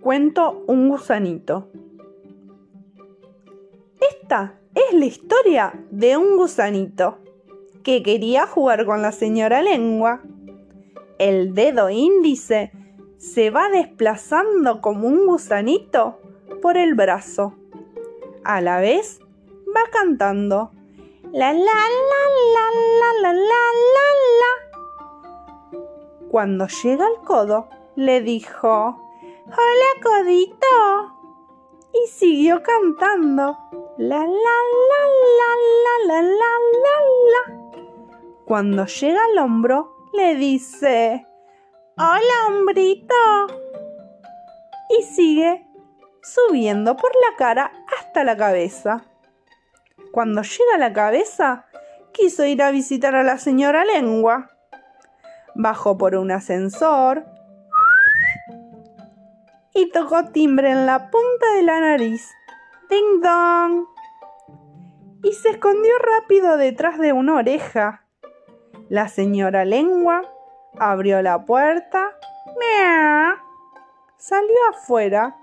Cuento un gusanito. Esta es la historia de un gusanito que quería jugar con la señora lengua. El dedo índice se va desplazando como un gusanito por el brazo. A la vez va cantando. La la la la la la la la la. Cuando llega al codo, le dijo, Hola codito. Y siguió cantando. La la la la la la la la. Cuando llega al hombro, le dice, Hola hombrito. Y sigue subiendo por la cara hasta la cabeza. Cuando llega a la cabeza, quiso ir a visitar a la señora Lengua. Bajó por un ascensor y tocó timbre en la punta de la nariz. ¡Ding dong! Y se escondió rápido detrás de una oreja. La señora Lengua abrió la puerta. ¡Mea! Salió afuera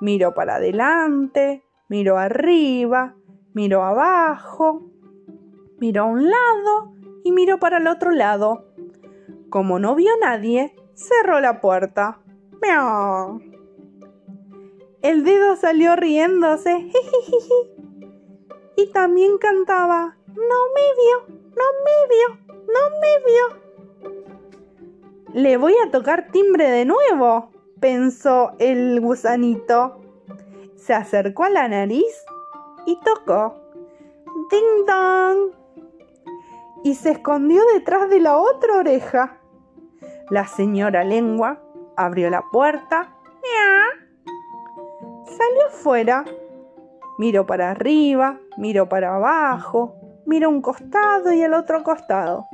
Miró para adelante, miró arriba, miró abajo, miró a un lado y miró para el otro lado. Como no vio nadie, cerró la puerta. ¡Miau! El dedo salió riéndose. y también cantaba. No me vio, no me vio, no me vio. Le voy a tocar timbre de nuevo pensó el gusanito. Se acercó a la nariz y tocó. ¡Ding dong! Y se escondió detrás de la otra oreja. La señora lengua abrió la puerta. Salió afuera. Miró para arriba, miró para abajo, miró un costado y el otro costado.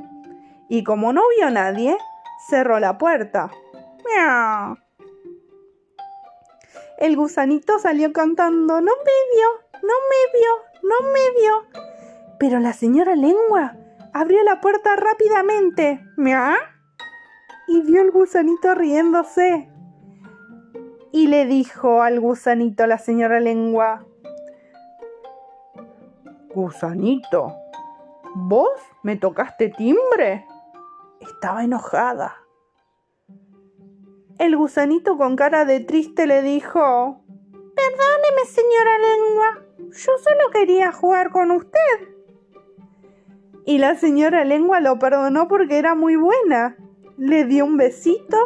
Y como no vio a nadie, cerró la puerta. ¡Miau! El gusanito salió cantando, no me vio, no me vio, no me vio. Pero la señora lengua abrió la puerta rápidamente. ¿Mia? Y vio el gusanito riéndose. Y le dijo al gusanito la señora lengua, Gusanito, ¿vos me tocaste timbre? Estaba enojada. El gusanito con cara de triste le dijo, Perdóneme, señora lengua, yo solo quería jugar con usted. Y la señora lengua lo perdonó porque era muy buena. Le dio un besito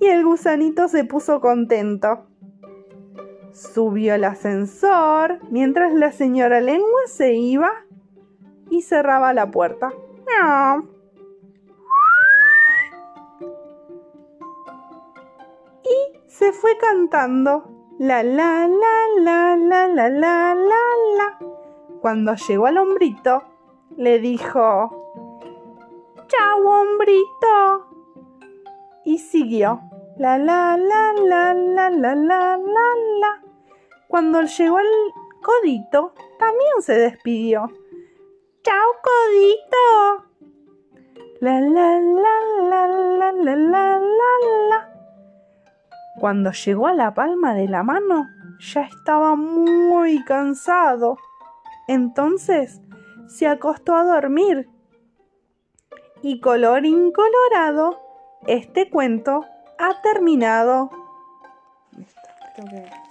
y el gusanito se puso contento. Subió el ascensor mientras la señora lengua se iba y cerraba la puerta se fue cantando la la la la la la la la la. Cuando llegó al hombrito, le dijo ¡Chao, hombrito! Y siguió la la la la la la la la la. Cuando llegó al codito, también se despidió. ¡Chao, codito! La la la la la la la la la. Cuando llegó a la palma de la mano, ya estaba muy cansado. Entonces se acostó a dormir. Y color incolorado, este cuento ha terminado. Listo, tengo que...